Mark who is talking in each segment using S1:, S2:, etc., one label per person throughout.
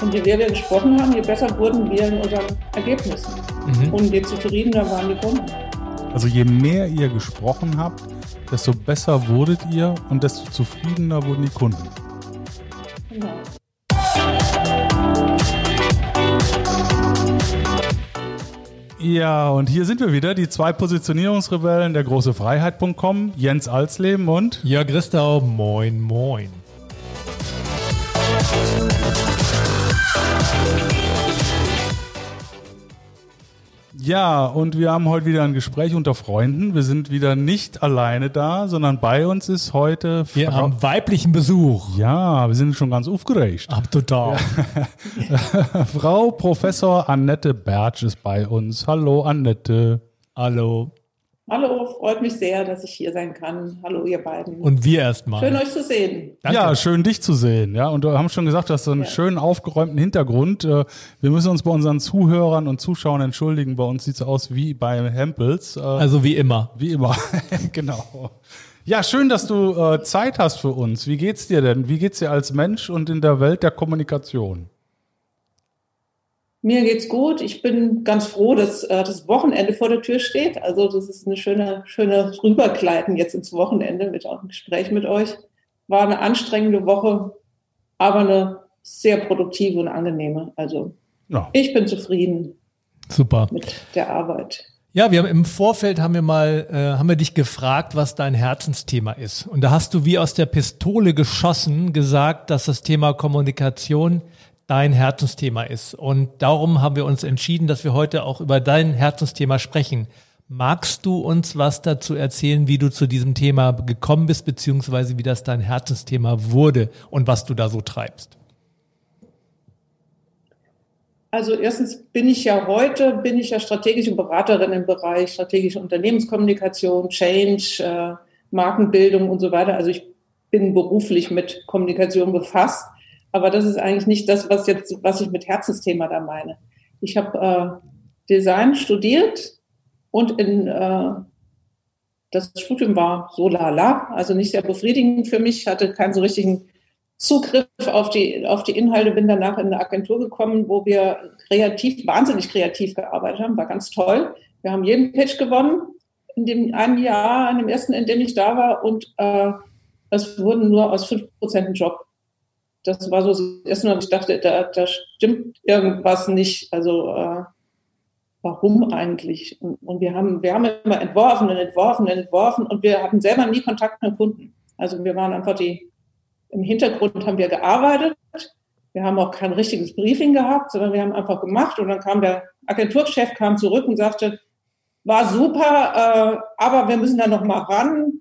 S1: Und je mehr wir gesprochen haben, je besser wurden wir in unseren Ergebnissen. Mhm. Und je zufriedener waren die Kunden.
S2: Also je mehr ihr gesprochen habt, desto besser wurdet ihr und desto zufriedener wurden die Kunden. Genau. Ja, und hier sind wir wieder, die zwei Positionierungsrebellen der große Freiheit.com, Jens Alsleben und
S3: Jörg Christau, moin, moin.
S2: Ja, und wir haben heute wieder ein Gespräch unter Freunden. Wir sind wieder nicht alleine da, sondern bei uns ist heute
S3: Wir Frau haben weiblichen Besuch.
S2: Ja, wir sind schon ganz aufgeregt.
S3: Ab total.
S2: Ja. Frau Professor Annette Bertsch ist bei uns. Hallo Annette.
S3: Hallo.
S1: Hallo, freut mich sehr, dass ich hier sein kann. Hallo, ihr beiden.
S3: Und wir erstmal.
S1: Schön, euch zu sehen.
S2: Danke. Ja, schön, dich zu sehen. Ja, und wir haben schon gesagt, du hast so einen ja. schönen aufgeräumten Hintergrund. Äh, wir müssen uns bei unseren Zuhörern und Zuschauern entschuldigen. Bei uns sieht es aus wie bei Hempels. Äh,
S3: also wie immer.
S2: Wie immer, genau. Ja, schön, dass du äh, Zeit hast für uns. Wie geht's dir denn? Wie geht's dir als Mensch und in der Welt der Kommunikation?
S1: Mir geht's gut. Ich bin ganz froh, dass äh, das Wochenende vor der Tür steht. Also das ist eine schöne, schöne Rübergleiten jetzt ins Wochenende mit einem Gespräch mit euch. War eine anstrengende Woche, aber eine sehr produktive und angenehme. Also ja. ich bin zufrieden.
S3: Super.
S1: Mit der Arbeit.
S3: Ja, wir haben im Vorfeld haben wir mal äh, haben wir dich gefragt, was dein Herzensthema ist. Und da hast du wie aus der Pistole geschossen gesagt, dass das Thema Kommunikation dein Herzensthema ist. Und darum haben wir uns entschieden, dass wir heute auch über dein Herzensthema sprechen. Magst du uns was dazu erzählen, wie du zu diesem Thema gekommen bist, beziehungsweise wie das dein Herzensthema wurde und was du da so treibst?
S1: Also erstens bin ich ja heute, bin ich ja strategische Beraterin im Bereich strategische Unternehmenskommunikation, Change, äh, Markenbildung und so weiter. Also ich bin beruflich mit Kommunikation befasst. Aber das ist eigentlich nicht das, was jetzt, was ich mit Herzensthema da meine. Ich habe äh, Design studiert und in äh, das Studium war so lala, also nicht sehr befriedigend für mich, hatte keinen so richtigen Zugriff auf die, auf die Inhalte, bin danach in eine Agentur gekommen, wo wir kreativ, wahnsinnig kreativ gearbeitet haben, war ganz toll. Wir haben jeden Pitch gewonnen in dem einen Jahr, in dem ersten, in dem ich da war und äh, es wurden nur aus fünf Prozent Job das war so das ich dachte, da, da stimmt irgendwas nicht. Also äh, warum eigentlich? Und, und, wir haben, wir haben immer entworfen und entworfen und entworfen und wir hatten selber nie Kontakt mit Kunden. Also wir waren einfach die, im Hintergrund haben wir gearbeitet. Wir haben auch kein richtiges Briefing gehabt, sondern wir haben einfach gemacht und dann kam der Agenturchef kam zurück und sagte, war super, äh, aber wir müssen da noch mal ran.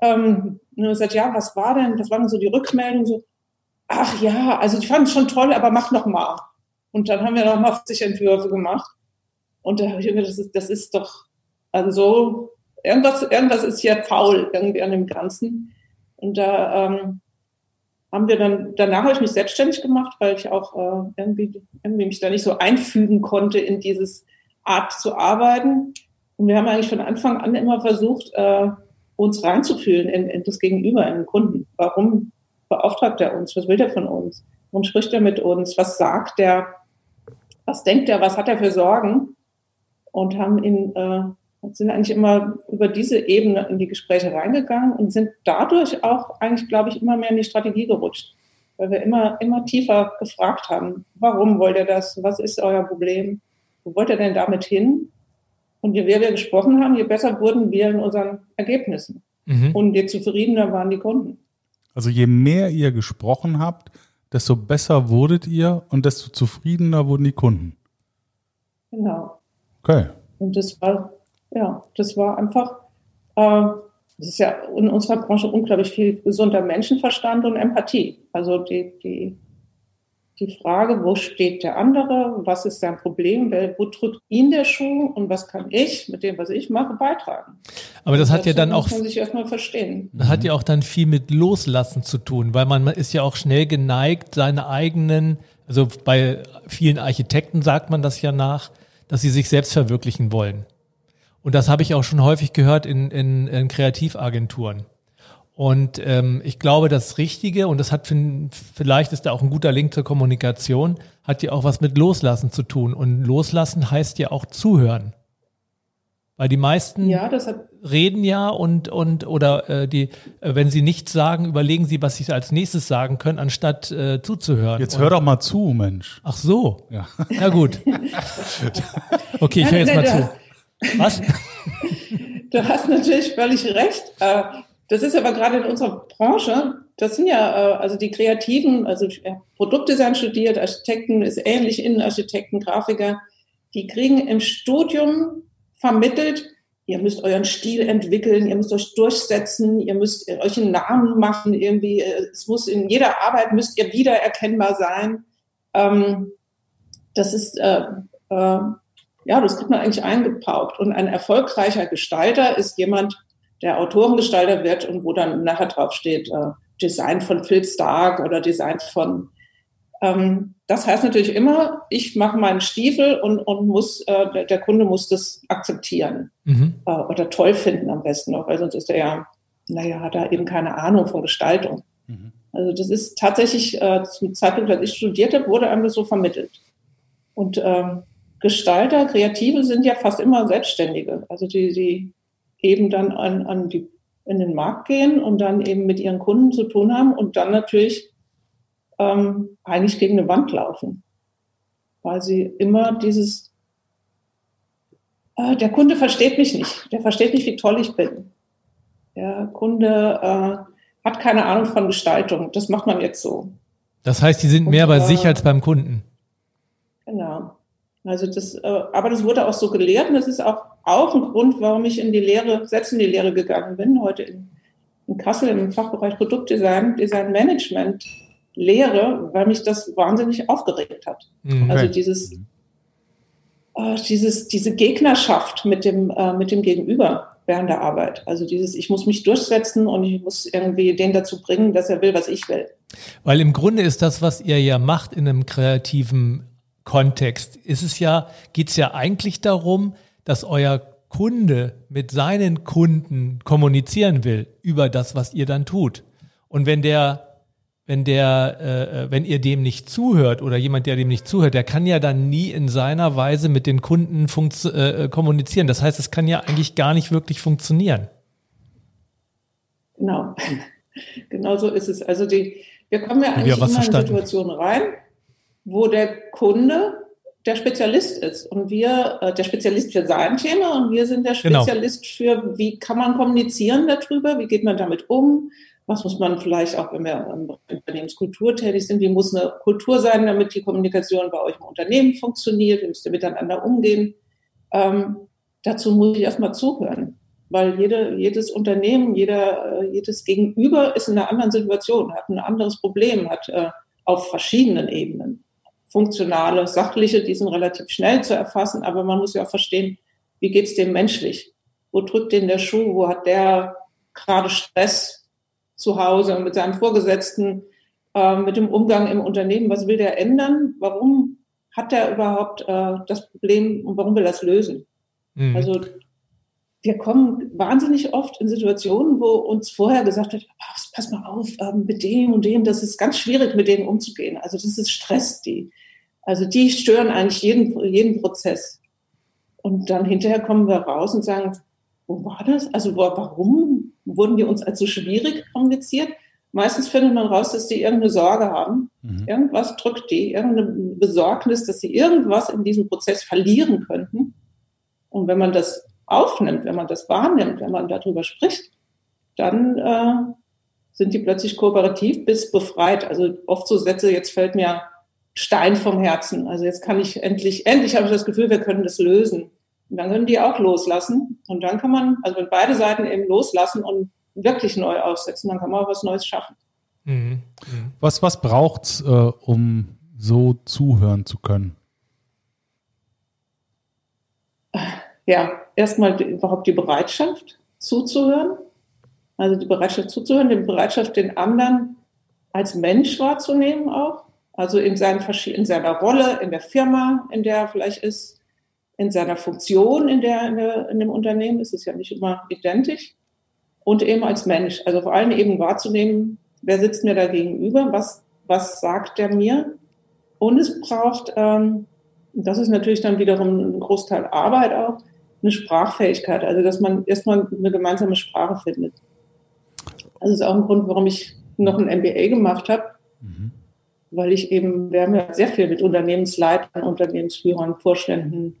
S1: Ähm, und er sagt, ja, was war denn? Das waren so die Rückmeldungen so, ach ja, also ich fand es schon toll, aber mach noch mal. Und dann haben wir noch mal 50 Entwürfe gemacht. Und da habe ich gedacht, das ist, das ist doch, also so, irgendwas, irgendwas ist hier faul irgendwie an dem Ganzen. Und da ähm, haben wir dann, danach habe ich mich selbstständig gemacht, weil ich auch äh, irgendwie, irgendwie mich da nicht so einfügen konnte in dieses Art zu arbeiten. Und wir haben eigentlich von Anfang an immer versucht, äh, uns reinzufühlen in, in das Gegenüber, in den Kunden. Warum beauftragt er uns? Was will er von uns? Warum spricht er mit uns? Was sagt er? Was denkt er? Was hat er für Sorgen? Und haben ihn, äh, sind eigentlich immer über diese Ebene in die Gespräche reingegangen und sind dadurch auch eigentlich, glaube ich, immer mehr in die Strategie gerutscht. Weil wir immer, immer tiefer gefragt haben, warum wollt ihr das? Was ist euer Problem? Wo wollt ihr denn damit hin? Und je mehr wir gesprochen haben, je besser wurden wir in unseren Ergebnissen. Mhm. Und je zufriedener waren die Kunden.
S2: Also je mehr ihr gesprochen habt, desto besser wurdet ihr und desto zufriedener wurden die Kunden.
S1: Genau.
S2: Okay.
S1: Und das war, ja, das war einfach, äh, das ist ja in unserer Branche unglaublich viel gesunder Menschenverstand und Empathie. Also die, die die Frage, wo steht der andere, was ist sein Problem, wo drückt ihn der Schuh und was kann ich mit dem, was ich mache, beitragen.
S3: Aber das hat ja dann auch,
S1: muss man sich erstmal verstehen.
S3: Das hat ja auch dann viel mit Loslassen zu tun, weil man ist ja auch schnell geneigt, seine eigenen, also bei vielen Architekten sagt man das ja nach, dass sie sich selbst verwirklichen wollen. Und das habe ich auch schon häufig gehört in, in, in Kreativagenturen. Und ähm, ich glaube, das Richtige, und das hat vielleicht ist da auch ein guter Link zur Kommunikation, hat ja auch was mit Loslassen zu tun. Und Loslassen heißt ja auch zuhören. Weil die meisten ja, reden ja und, und oder äh, die, äh, wenn sie nichts sagen, überlegen sie, was sie als nächstes sagen können, anstatt äh, zuzuhören.
S2: Jetzt hör doch mal zu, Mensch.
S3: Ach so. Ja. Na gut. okay, ich höre jetzt mal zu. Was?
S1: Du hast natürlich völlig recht. Äh, das ist aber gerade in unserer Branche, das sind ja äh, also die Kreativen, also Produktdesign studiert, Architekten ist ähnlich, Innenarchitekten, Grafiker, die kriegen im Studium vermittelt, ihr müsst euren Stil entwickeln, ihr müsst euch durchsetzen, ihr müsst euch einen Namen machen, irgendwie, äh, es muss in jeder Arbeit müsst ihr wiedererkennbar sein. Ähm, das ist, äh, äh, ja, das kriegt man eigentlich eingepaukt. Und ein erfolgreicher Gestalter ist jemand, der Autorengestalter wird und wo dann nachher drauf steht, äh, Design von Phil Stark oder Design von ähm, das heißt natürlich immer, ich mache meinen Stiefel und, und muss, äh, der, der, Kunde muss das akzeptieren mhm. äh, oder toll finden am besten noch, weil sonst ist er ja, naja, hat er eben keine Ahnung von Gestaltung. Mhm. Also das ist tatsächlich äh, zum Zeitpunkt, als ich studiert habe, wurde einem das so vermittelt. Und ähm, Gestalter, Kreative sind ja fast immer Selbstständige. Also die, die eben dann an, an die, in den Markt gehen und dann eben mit ihren Kunden zu tun haben und dann natürlich ähm, eigentlich gegen eine Wand laufen, weil sie immer dieses, äh, der Kunde versteht mich nicht, der versteht nicht, wie toll ich bin. Der Kunde äh, hat keine Ahnung von Gestaltung, das macht man jetzt so.
S3: Das heißt, die sind mehr Und, bei sich als beim Kunden.
S1: Genau. Also das, äh, aber das wurde auch so gelehrt und das ist auch, auch ein Grund, warum ich in die Lehre, selbst in die Lehre gegangen bin, heute in, in Kassel im Fachbereich Produktdesign, Design Management Lehre, weil mich das wahnsinnig aufgeregt hat. Mhm. Also dieses, äh, dieses, diese Gegnerschaft mit dem, äh, mit dem Gegenüber während der Arbeit. Also dieses, ich muss mich durchsetzen und ich muss irgendwie den dazu bringen, dass er will, was ich will.
S3: Weil im Grunde ist das, was ihr ja macht in einem kreativen Kontext, ist es ja, geht es ja eigentlich darum, dass euer Kunde mit seinen Kunden kommunizieren will über das, was ihr dann tut. Und wenn der wenn der, äh, wenn ihr dem nicht zuhört oder jemand, der dem nicht zuhört, der kann ja dann nie in seiner Weise mit den Kunden äh, kommunizieren. Das heißt, es kann ja eigentlich gar nicht wirklich funktionieren.
S1: Genau, genau so ist es. Also die, wir kommen ja eigentlich immer in Situationen rein, wo der Kunde der Spezialist ist und wir äh, der Spezialist für sein Thema und wir sind der genau. Spezialist genau. für, wie kann man kommunizieren darüber, wie geht man damit um, was muss man vielleicht auch, wenn wir im Unternehmenskultur tätig sind, wie muss eine Kultur sein, damit die Kommunikation bei euch im Unternehmen funktioniert, wie müsst ihr miteinander umgehen. Ähm, dazu muss ich erstmal zuhören, weil jede, jedes Unternehmen, jeder, äh, jedes Gegenüber ist in einer anderen Situation, hat ein anderes Problem, hat äh, auf verschiedenen Ebenen funktionale, sachliche, die sind relativ schnell zu erfassen, aber man muss ja auch verstehen, wie geht es dem menschlich? Wo drückt den der Schuh? Wo hat der gerade Stress? zu Hause, mit seinem Vorgesetzten, äh, mit dem Umgang im Unternehmen. Was will der ändern? Warum hat er überhaupt äh, das Problem und warum will er das lösen? Mhm. Also wir kommen wahnsinnig oft in Situationen, wo uns vorher gesagt wird, pass mal auf, ähm, mit dem und dem, das ist ganz schwierig, mit denen umzugehen. Also das ist Stress, die. Also die stören eigentlich jeden, jeden Prozess. Und dann hinterher kommen wir raus und sagen, wo war das? Also warum wurden die uns als so schwierig kommuniziert? Meistens findet man raus, dass die irgendeine Sorge haben. Mhm. Irgendwas drückt die, irgendeine Besorgnis, dass sie irgendwas in diesem Prozess verlieren könnten. Und wenn man das aufnimmt, wenn man das wahrnimmt, wenn man darüber spricht, dann äh, sind die plötzlich kooperativ bis befreit. Also oft so Sätze, jetzt fällt mir Stein vom Herzen. Also jetzt kann ich endlich, endlich habe ich das Gefühl, wir können das lösen. Und dann können die auch loslassen. Und dann kann man, also wenn beide Seiten eben loslassen und wirklich neu aufsetzen, dann kann man auch was Neues schaffen. Mhm.
S2: Mhm. Was, was braucht es, äh, um so zuhören zu können?
S1: Ja, erstmal überhaupt die Bereitschaft zuzuhören. Also die Bereitschaft zuzuhören, die Bereitschaft, den anderen als Mensch wahrzunehmen auch. Also in, seinen, in seiner Rolle, in der Firma, in der er vielleicht ist, in seiner Funktion in, der, in, der, in dem Unternehmen ist es ja nicht immer identisch. und eben als Mensch. Also vor allem eben wahrzunehmen, wer sitzt mir da gegenüber, was, was sagt der mir. Und es braucht, ähm, das ist natürlich dann wiederum ein Großteil Arbeit auch, eine Sprachfähigkeit. Also dass man erstmal eine gemeinsame Sprache findet. Das ist auch ein Grund, warum ich noch ein MBA gemacht habe, mhm. Weil ich eben, wir haben ja sehr viel mit Unternehmensleitern, Unternehmensführern, Vorständen,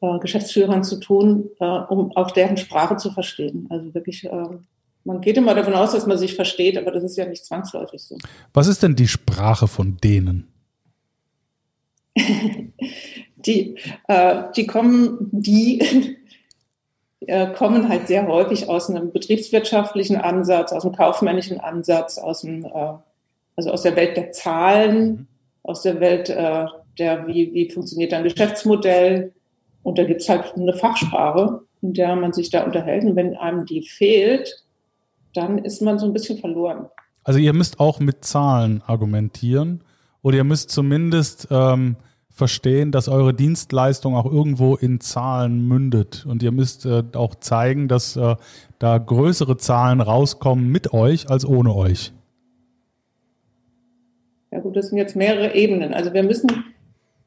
S1: äh, Geschäftsführern zu tun, äh, um auch deren Sprache zu verstehen. Also wirklich, äh, man geht immer davon aus, dass man sich versteht, aber das ist ja nicht zwangsläufig so.
S2: Was ist denn die Sprache von denen?
S1: die, äh, die kommen, die äh, kommen halt sehr häufig aus einem betriebswirtschaftlichen Ansatz, aus einem kaufmännischen Ansatz, aus dem, äh, also aus der Welt der Zahlen, mhm. aus der Welt äh, der, wie, wie funktioniert ein Geschäftsmodell, und da gibt es halt eine Fachsprache, in der man sich da unterhält. Und wenn einem die fehlt, dann ist man so ein bisschen verloren.
S2: Also ihr müsst auch mit Zahlen argumentieren oder ihr müsst zumindest ähm, verstehen, dass eure Dienstleistung auch irgendwo in Zahlen mündet. Und ihr müsst äh, auch zeigen, dass äh, da größere Zahlen rauskommen mit euch als ohne euch.
S1: Ja gut, das sind jetzt mehrere Ebenen. Also wir müssen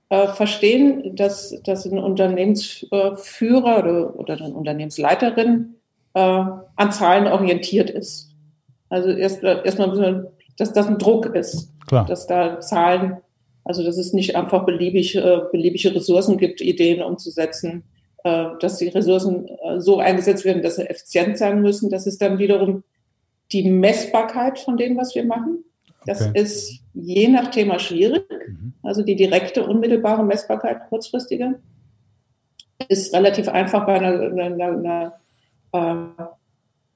S1: äh, verstehen, dass, dass ein Unternehmensführer oder, oder eine Unternehmensleiterin äh, an Zahlen orientiert ist. Also erst erstmal, dass das ein Druck ist, Klar. dass da Zahlen, also dass es nicht einfach beliebig, äh, beliebige Ressourcen gibt, Ideen umzusetzen, äh, dass die Ressourcen äh, so eingesetzt werden, dass sie effizient sein müssen. Das ist dann wiederum die Messbarkeit von dem, was wir machen. Das okay. ist je nach Thema schwierig. Mhm. Also die direkte, unmittelbare Messbarkeit, kurzfristige, ist relativ einfach bei einer, einer, einer äh,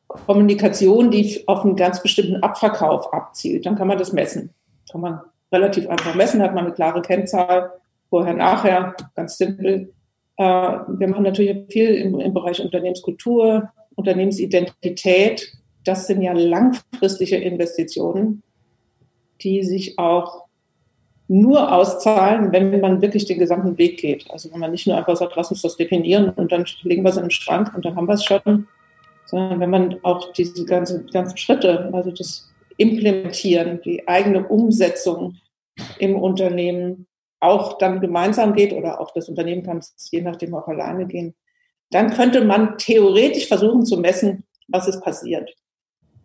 S1: Kommunikation, die auf einen ganz bestimmten Abverkauf abzielt. Dann kann man das messen. Kann man relativ einfach messen, hat man eine klare Kennzahl, vorher, nachher, ganz simpel. Äh, wir machen natürlich viel im, im Bereich Unternehmenskultur, Unternehmensidentität. Das sind ja langfristige Investitionen die sich auch nur auszahlen, wenn man wirklich den gesamten Weg geht. Also wenn man nicht nur einfach sagt, lass uns das definieren und dann legen wir es in den Schrank und dann haben wir es schon, sondern wenn man auch diese ganzen, ganzen Schritte, also das Implementieren, die eigene Umsetzung im Unternehmen auch dann gemeinsam geht oder auch das Unternehmen kann es je nachdem auch alleine gehen, dann könnte man theoretisch versuchen zu messen, was ist passiert.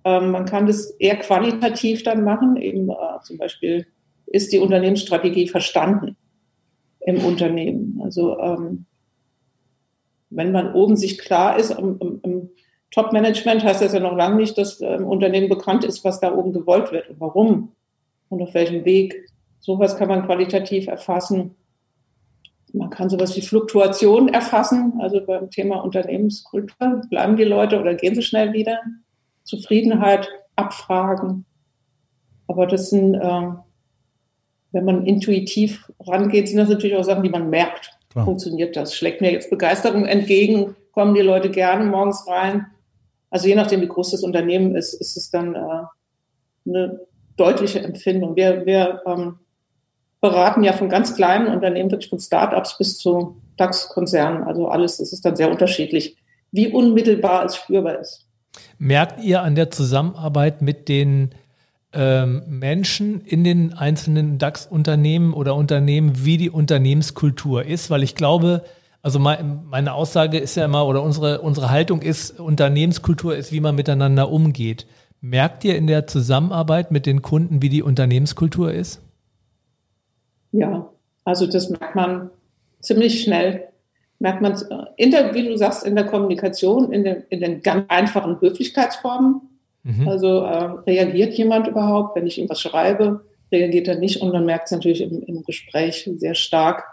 S1: Ähm, man kann das eher qualitativ dann machen, eben äh, zum Beispiel ist die Unternehmensstrategie verstanden im Unternehmen. Also ähm, wenn man oben sich klar ist, im, im, im Top-Management heißt das ja noch lange nicht, dass im Unternehmen bekannt ist, was da oben gewollt wird und warum und auf welchem Weg. Sowas kann man qualitativ erfassen. Man kann sowas wie Fluktuation erfassen, also beim Thema Unternehmenskultur. Bleiben die Leute oder gehen sie schnell wieder? Zufriedenheit abfragen. Aber das sind, äh, wenn man intuitiv rangeht, sind das natürlich auch Sachen, die man merkt. Klar. Funktioniert das? Schlägt mir jetzt Begeisterung entgegen? Kommen die Leute gerne morgens rein? Also je nachdem, wie groß das Unternehmen ist, ist es dann äh, eine deutliche Empfindung. Wir, wir ähm, beraten ja von ganz kleinen Unternehmen, wirklich von Startups bis zu DAX-Konzernen. Also alles, das ist dann sehr unterschiedlich, wie unmittelbar es spürbar ist.
S3: Merkt ihr an der Zusammenarbeit mit den ähm, Menschen in den einzelnen DAX-Unternehmen oder Unternehmen, wie die Unternehmenskultur ist? Weil ich glaube, also meine Aussage ist ja immer, oder unsere, unsere Haltung ist, Unternehmenskultur ist, wie man miteinander umgeht. Merkt ihr in der Zusammenarbeit mit den Kunden, wie die Unternehmenskultur ist?
S1: Ja, also das merkt man ziemlich schnell merkt man, der, wie du sagst, in der Kommunikation, in den, in den ganz einfachen Höflichkeitsformen. Mhm. Also äh, reagiert jemand überhaupt, wenn ich ihm was schreibe, reagiert er nicht und man merkt es natürlich im, im, Gespräch sehr stark.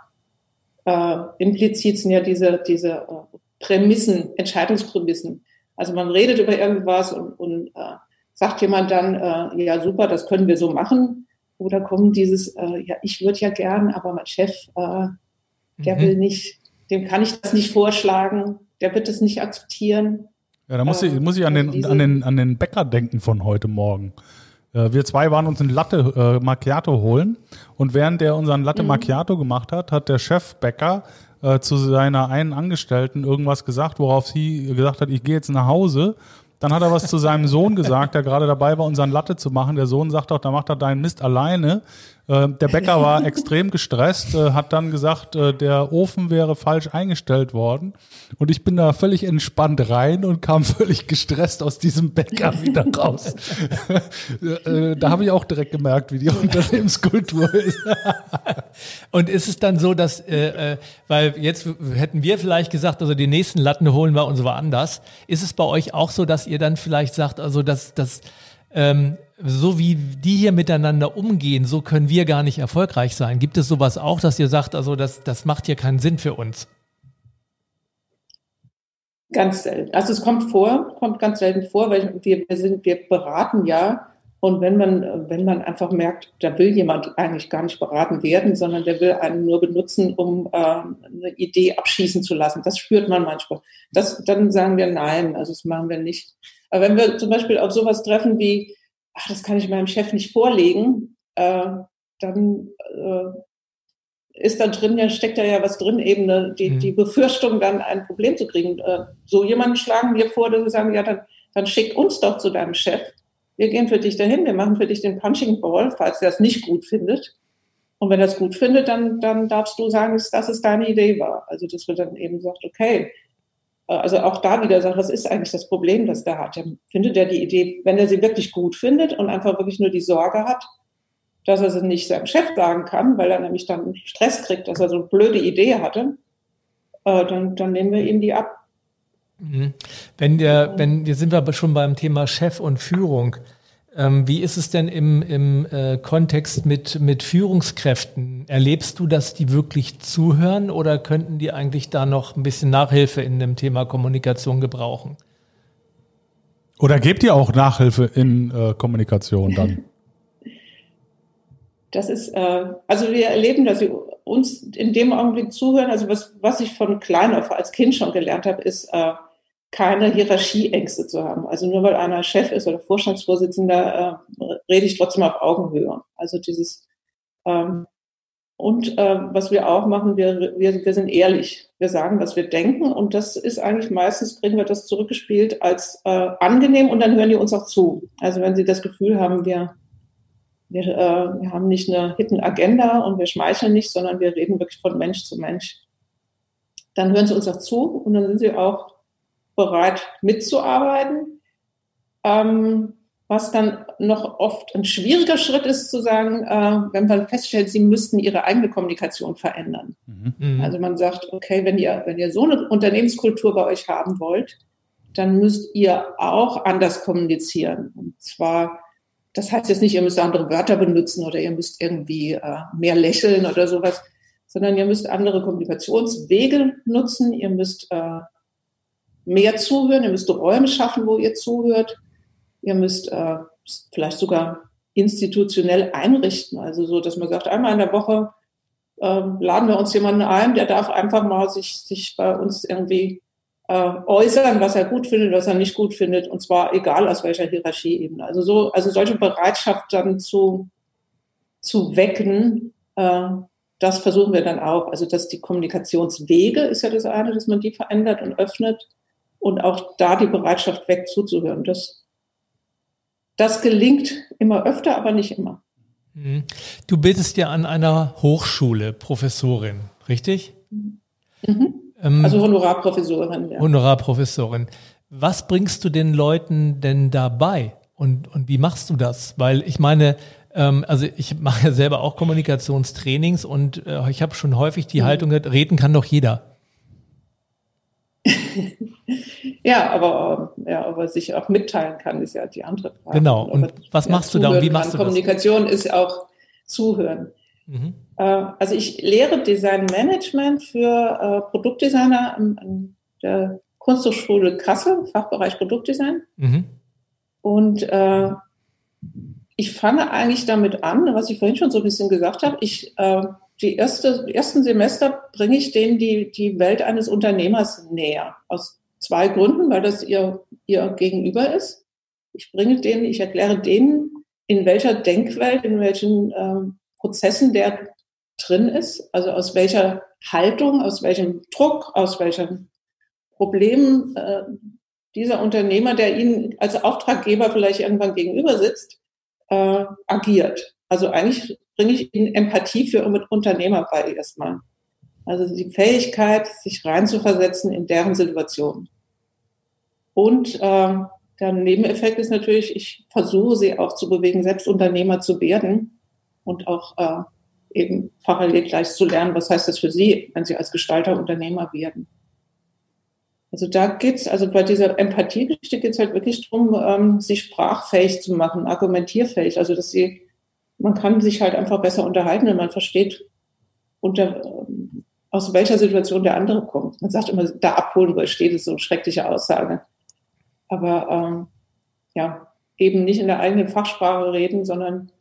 S1: Äh, implizit sind ja diese, diese äh, Prämissen, Entscheidungsprämissen. Also man redet über irgendwas und, und äh, sagt jemand dann, äh, ja super, das können wir so machen. Oder kommt dieses, äh, ja, ich würde ja gern, aber mein Chef, der mhm. will nicht dem kann ich das nicht vorschlagen, der wird es nicht akzeptieren.
S2: Ja, da muss, ich, muss ich an den, an, den, an den Bäcker denken von heute Morgen. Äh, wir zwei waren uns ein Latte äh, Macchiato holen und während der unseren Latte mhm. Macchiato gemacht hat, hat der Chefbäcker äh, zu seiner einen Angestellten irgendwas gesagt, worauf sie gesagt hat, ich gehe jetzt nach Hause Dann hat er was zu seinem Sohn gesagt, der gerade dabei war, unseren Latte zu machen. Der Sohn sagt doch, da macht er deinen Mist alleine. Äh, der Bäcker war extrem gestresst, äh, hat dann gesagt, äh, der Ofen wäre falsch eingestellt worden. Und ich bin da völlig entspannt rein und kam völlig gestresst aus diesem Bäcker wieder raus. da habe ich auch direkt gemerkt, wie die Unternehmenskultur ist.
S3: und ist es dann so, dass, äh, weil jetzt hätten wir vielleicht gesagt, also die nächsten Latten holen wir uns woanders. Ist es bei euch auch so, dass ihr dann vielleicht sagt, also dass, dass ähm, so wie die hier miteinander umgehen, so können wir gar nicht erfolgreich sein. Gibt es sowas auch, dass ihr sagt, also das, das macht hier keinen Sinn für uns?
S1: Ganz selten. Also es kommt vor, kommt ganz selten vor, weil wir, wir sind, wir beraten ja. Und wenn man, wenn man einfach merkt, da will jemand eigentlich gar nicht beraten werden, sondern der will einen nur benutzen, um äh, eine Idee abschießen zu lassen, das spürt man manchmal. Das, dann sagen wir nein, also das machen wir nicht. Aber wenn wir zum Beispiel auf sowas treffen wie, ach, das kann ich meinem Chef nicht vorlegen, äh, dann äh, ist da drin, ja, steckt da ja was drin, eben ne, die, mhm. die Befürchtung, dann ein Problem zu kriegen. Äh, so jemanden schlagen wir vor, dass wir sagen, ja, dann, dann schick uns doch zu deinem Chef. Wir gehen für dich dahin, wir machen für dich den Punching Ball, falls er es nicht gut findet. Und wenn er es gut findet, dann, dann darfst du sagen, dass es deine Idee war. Also, dass wir dann eben sagt, okay, also auch da wieder sagt, was ist eigentlich das Problem, das der hat? Dann findet er die Idee, wenn er sie wirklich gut findet und einfach wirklich nur die Sorge hat, dass er sie nicht seinem Chef sagen kann, weil er nämlich dann Stress kriegt, dass er so eine blöde Idee hatte, äh, dann, dann nehmen wir ihm die ab.
S3: Mhm. Wenn der, wenn, wir sind aber schon beim Thema Chef und Führung. Ähm, wie ist es denn im, im äh, Kontext mit, mit Führungskräften? Erlebst du, dass die wirklich zuhören oder könnten die eigentlich da noch ein bisschen Nachhilfe in dem Thema Kommunikation gebrauchen?
S2: Oder gebt ihr auch Nachhilfe in äh, Kommunikation dann?
S1: Das ist, äh, also wir erleben, dass sie uns in dem Augenblick zuhören. Also was, was ich von klein auf als Kind schon gelernt habe, ist, äh, keine Hierarchieängste zu haben. Also nur weil einer Chef ist oder Vorstandsvorsitzender, äh, rede ich trotzdem auf Augenhöhe. Also dieses ähm, und äh, was wir auch machen, wir, wir, wir sind ehrlich. Wir sagen, was wir denken und das ist eigentlich meistens, kriegen wir das zurückgespielt als äh, angenehm und dann hören die uns auch zu. Also wenn sie das Gefühl haben, wir, wir, äh, wir haben nicht eine Hidden Agenda und wir schmeicheln nicht, sondern wir reden wirklich von Mensch zu Mensch, dann hören sie uns auch zu und dann sind sie auch bereit mitzuarbeiten. Ähm, was dann noch oft ein schwieriger Schritt ist, zu sagen, äh, wenn man feststellt, sie müssten ihre eigene Kommunikation verändern. Mhm. Also man sagt, okay, wenn ihr, wenn ihr so eine Unternehmenskultur bei euch haben wollt, dann müsst ihr auch anders kommunizieren. Und zwar, das heißt jetzt nicht, ihr müsst andere Wörter benutzen oder ihr müsst irgendwie äh, mehr lächeln oder sowas, sondern ihr müsst andere Kommunikationswege nutzen, ihr müsst äh, mehr zuhören, ihr müsst Räume schaffen, wo ihr zuhört. Ihr müsst äh, vielleicht sogar institutionell einrichten, also so, dass man sagt, einmal in der Woche äh, laden wir uns jemanden ein, der darf einfach mal sich, sich bei uns irgendwie äh, äußern, was er gut findet, was er nicht gut findet, und zwar egal aus welcher Hierarchieebene. Also so, also solche Bereitschaft dann zu, zu wecken, äh, das versuchen wir dann auch. Also dass die Kommunikationswege ist ja das eine, dass man die verändert und öffnet und auch da die Bereitschaft weg zuzuhören. Das, das gelingt immer öfter, aber nicht immer.
S3: Mhm. Du bildest ja an einer Hochschule Professorin, richtig?
S1: Mhm. Ähm, also Honorarprofessorin.
S3: Ja. Honorarprofessorin. Was bringst du den Leuten denn dabei? Und, und wie machst du das? Weil ich meine, ähm, also ich mache ja selber auch Kommunikationstrainings und äh, ich habe schon häufig die mhm. Haltung, reden kann doch jeder.
S1: ja, aber, ja, aber sich auch mitteilen kann, ist ja die andere
S3: Frage. Genau. Und was machst du da und wie machst
S1: kann. du Kommunikation das? ist auch zuhören. Mhm. Äh, also ich lehre Design Management für äh, Produktdesigner an, an der Kunsthochschule Kassel, Fachbereich Produktdesign. Mhm. Und äh, ich fange eigentlich damit an, was ich vorhin schon so ein bisschen gesagt habe. Ich äh, die erste, ersten Semester bringe ich denen die, die Welt eines Unternehmers näher. Aus zwei Gründen, weil das ihr, ihr Gegenüber ist. Ich bringe denen, ich erkläre denen, in welcher Denkwelt, in welchen ähm, Prozessen der drin ist, also aus welcher Haltung, aus welchem Druck, aus welchen Problemen äh, dieser Unternehmer, der Ihnen als Auftraggeber vielleicht irgendwann gegenüber sitzt, äh, agiert. Also eigentlich bringe ich Ihnen Empathie für Unternehmer bei erstmal. Also die Fähigkeit, sich reinzuversetzen in deren Situation. Und äh, der Nebeneffekt ist natürlich, ich versuche sie auch zu bewegen, selbst Unternehmer zu werden und auch äh, eben parallel gleich zu lernen, was heißt das für sie, wenn sie als Gestalter Unternehmer werden. Also da geht's, also bei dieser Empathiegeschichte geht's halt wirklich darum, ähm, sie sprachfähig zu machen, argumentierfähig. Also dass sie, man kann sich halt einfach besser unterhalten, wenn man versteht, unter, aus welcher Situation der andere kommt. Man sagt immer, da abholen, wo er steht, ist so eine schreckliche Aussage. Aber ähm, ja, eben nicht in der eigenen Fachsprache reden, sondern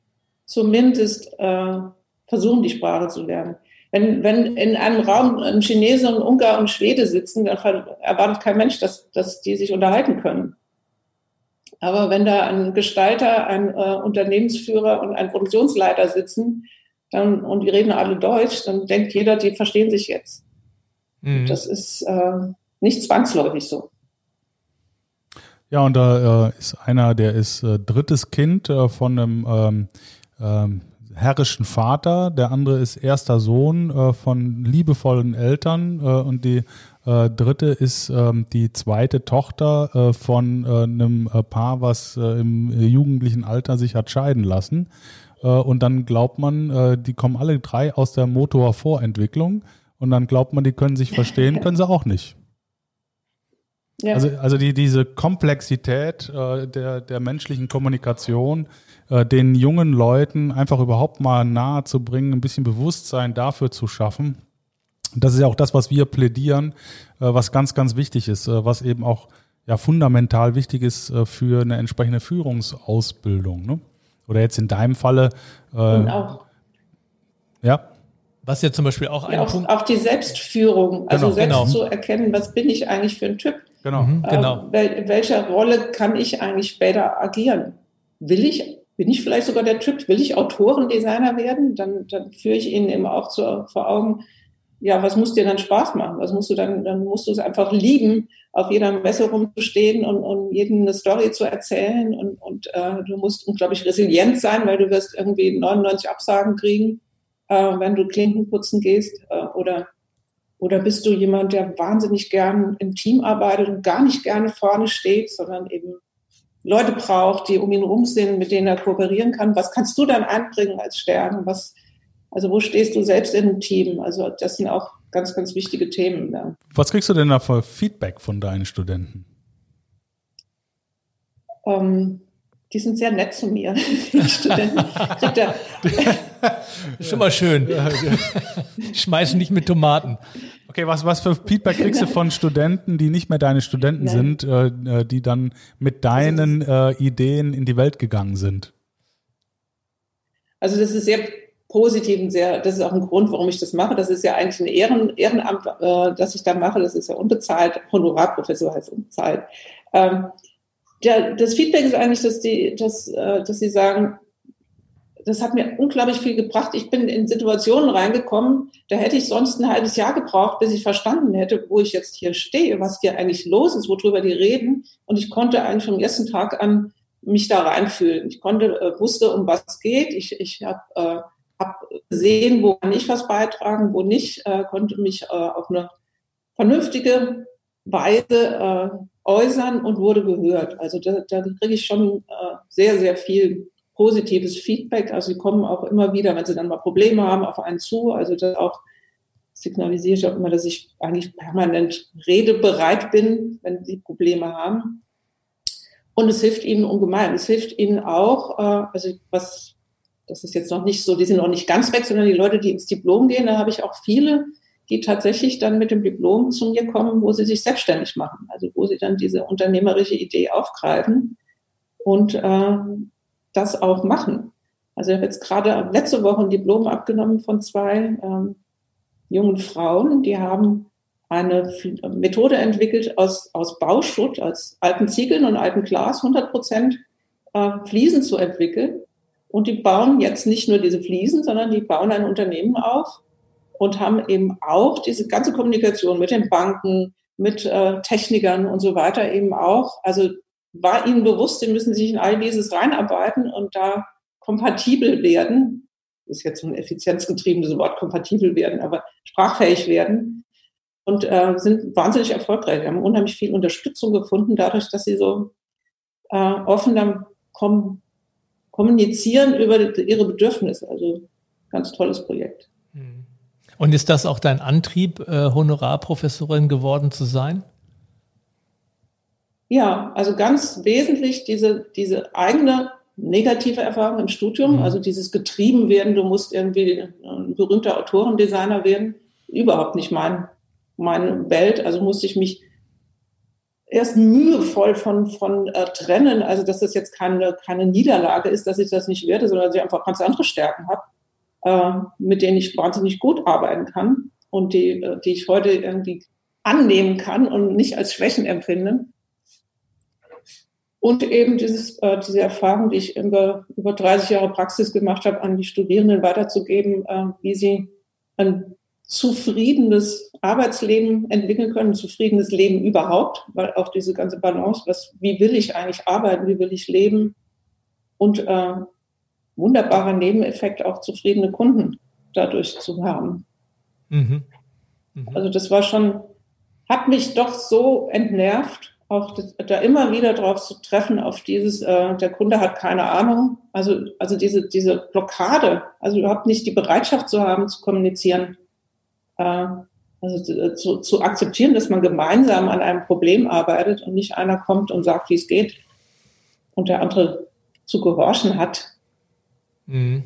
S1: zumindest äh, versuchen, die Sprache zu lernen. Wenn, wenn in einem Raum ein Chinese, ein Ungar und Schwede sitzen, dann erwartet kein Mensch, dass, dass die sich unterhalten können. Aber wenn da ein Gestalter, ein äh, Unternehmensführer und ein Produktionsleiter sitzen dann, und die reden alle Deutsch, dann denkt jeder, die verstehen sich jetzt. Mhm. Das ist äh, nicht zwangsläufig so.
S2: Ja, und da äh, ist einer, der ist äh, drittes Kind äh, von einem ähm, ähm, herrischen Vater, der andere ist erster Sohn äh, von liebevollen Eltern äh, und die dritte ist ähm, die zweite Tochter von einem Paar, was im jugendlichen Alter sich hat scheiden lassen. Äh, und dann glaubt man, äh, die kommen alle drei aus der Motorvorentwicklung und dann glaubt man, die können sich verstehen, können sie auch nicht. Ja. Also, also die, diese Komplexität äh, der, der menschlichen Kommunikation, äh, den jungen Leuten einfach überhaupt mal nahe zu bringen, ein bisschen Bewusstsein dafür zu schaffen. Das ist ja auch das, was wir plädieren, äh, was ganz, ganz wichtig ist, was eben auch ja fundamental wichtig ist für eine entsprechende Führungsausbildung. Ne? Oder jetzt in deinem Falle.
S1: Äh, Und auch.
S3: Ja. Was ja zum Beispiel auch
S1: ja, ein auch, Punkt. Auch die Selbstführung, also genau, selbst genau. zu erkennen, was bin ich eigentlich für ein Typ?
S2: Genau. Mhm,
S1: genau. Äh, welcher Rolle kann ich eigentlich später agieren? Will ich bin ich vielleicht sogar der Typ, will ich Autorendesigner werden? Dann, dann führe ich ihnen eben auch zu, vor Augen, ja, was muss dir dann Spaß machen? Was musst du dann, dann musst du es einfach lieben, auf jeder Messe rumzustehen und, und jedem eine Story zu erzählen und, und äh, du musst unglaublich resilient sein, weil du wirst irgendwie 99 Absagen kriegen, äh, wenn du Klinken putzen gehst äh, oder oder bist du jemand, der wahnsinnig gern im Team arbeitet und gar nicht gerne vorne steht, sondern eben Leute braucht, die um ihn rum sind, mit denen er kooperieren kann. Was kannst du dann einbringen als Stärken? Was, also wo stehst du selbst in einem Team? Also das sind auch ganz, ganz wichtige Themen. Ja.
S2: Was kriegst du denn da für Feedback von deinen Studenten?
S1: Ähm, die sind sehr nett zu mir. Die Studenten.
S3: Schon mal schön. Schmeißen nicht mit Tomaten.
S2: Okay, was, was für Feedback kriegst du von Studenten, die nicht mehr deine Studenten Nein. sind, äh, äh, die dann mit deinen äh, Ideen in die Welt gegangen sind?
S1: Also das ist sehr positiv und sehr, das ist auch ein Grund, warum ich das mache. Das ist ja eigentlich ein Ehren, Ehrenamt, äh, das ich da mache. Das ist ja unbezahlt. Honorarprofessor heißt unbezahlt. Ähm, der, das Feedback ist eigentlich, dass die, dass, äh, dass sie sagen, das hat mir unglaublich viel gebracht. Ich bin in Situationen reingekommen, da hätte ich sonst ein halbes Jahr gebraucht, bis ich verstanden hätte, wo ich jetzt hier stehe, was hier eigentlich los ist, worüber die reden. Und ich konnte eigentlich vom ersten Tag an mich da reinfühlen. Ich konnte, äh, wusste, um was es geht. Ich, ich habe äh, hab gesehen, wo kann ich was beitragen, wo nicht, äh, konnte mich äh, auf eine vernünftige Weise äh, äußern und wurde gehört. Also da, da kriege ich schon äh, sehr, sehr viel positives Feedback. Also sie kommen auch immer wieder, wenn sie dann mal Probleme haben, auf einen zu. Also das auch signalisiere ich auch immer, dass ich eigentlich permanent redebereit bin, wenn sie Probleme haben. Und es hilft ihnen ungemein. Es hilft ihnen auch, äh, also was, das ist jetzt noch nicht so, die sind noch nicht ganz weg, sondern die Leute, die ins Diplom gehen, da habe ich auch viele, die tatsächlich dann mit dem Diplom zu mir kommen, wo sie sich selbstständig machen. Also wo sie dann diese unternehmerische Idee aufgreifen und äh, das auch machen. Also ich habe jetzt gerade letzte Woche ein Diplom abgenommen von zwei ähm, jungen Frauen, die haben eine Methode entwickelt aus, aus Bauschutt, aus alten Ziegeln und alten Glas, 100 Prozent äh, Fliesen zu entwickeln. Und die bauen jetzt nicht nur diese Fliesen, sondern die bauen ein Unternehmen auf und haben eben auch diese ganze Kommunikation mit den Banken, mit äh, Technikern und so weiter eben auch. Also war ihnen bewusst, sie müssen sich in all dieses reinarbeiten und da kompatibel werden. Das ist jetzt ein effizienzgetriebenes Wort, kompatibel werden, aber sprachfähig werden. Und äh, sind wahnsinnig erfolgreich. Wir haben unheimlich viel Unterstützung gefunden, dadurch, dass sie so äh, offen dann kommen, kommunizieren über ihre Bedürfnisse. Also ganz tolles Projekt.
S3: Hm. Und ist das auch dein Antrieb, äh, Honorarprofessorin geworden zu sein?
S1: Ja, also ganz wesentlich diese, diese eigene negative Erfahrung im Studium, mhm. also dieses getrieben werden, du musst irgendwie ein berühmter Autorendesigner werden, überhaupt nicht mein, meine Welt. Also musste ich mich erst mühevoll von, von äh, trennen, also dass das jetzt keine, keine Niederlage ist, dass ich das nicht werde, sondern dass ich einfach ganz andere Stärken habe, äh, mit denen ich wahnsinnig gut arbeiten kann und die, äh, die ich heute irgendwie annehmen kann und nicht als Schwächen empfinde. Und eben dieses, äh, diese Erfahrung, die ich über, über 30 Jahre Praxis gemacht habe, an die Studierenden weiterzugeben, äh, wie sie ein zufriedenes Arbeitsleben entwickeln können, zufriedenes Leben überhaupt, weil auch diese ganze Balance, was, wie will ich eigentlich arbeiten, wie will ich leben und äh, wunderbarer Nebeneffekt auch zufriedene Kunden dadurch zu haben. Mhm. Mhm. Also das war schon, hat mich doch so entnervt, auch das, da immer wieder drauf zu treffen, auf dieses, äh, der Kunde hat keine Ahnung, also, also diese, diese Blockade, also überhaupt nicht die Bereitschaft zu haben, zu kommunizieren, äh, also äh, zu, zu akzeptieren, dass man gemeinsam an einem Problem arbeitet und nicht einer kommt und sagt, wie es geht und der andere zu gehorchen hat.
S3: Mhm.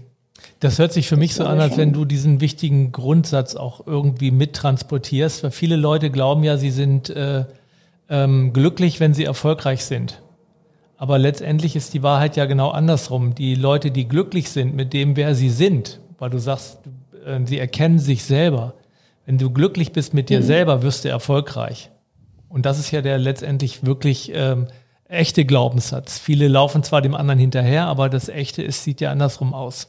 S3: Das hört sich für mich so an, als wenn du diesen wichtigen Grundsatz auch irgendwie mittransportierst, weil viele Leute glauben ja, sie sind äh, ähm, glücklich, wenn sie erfolgreich sind. Aber letztendlich ist die Wahrheit ja genau andersrum. Die Leute, die glücklich sind mit dem, wer sie sind, weil du sagst, äh, sie erkennen sich selber. Wenn du glücklich bist mit dir mhm. selber, wirst du erfolgreich. Und das ist ja der letztendlich wirklich ähm, echte Glaubenssatz. Viele laufen zwar dem anderen hinterher, aber das Echte ist, sieht ja andersrum aus.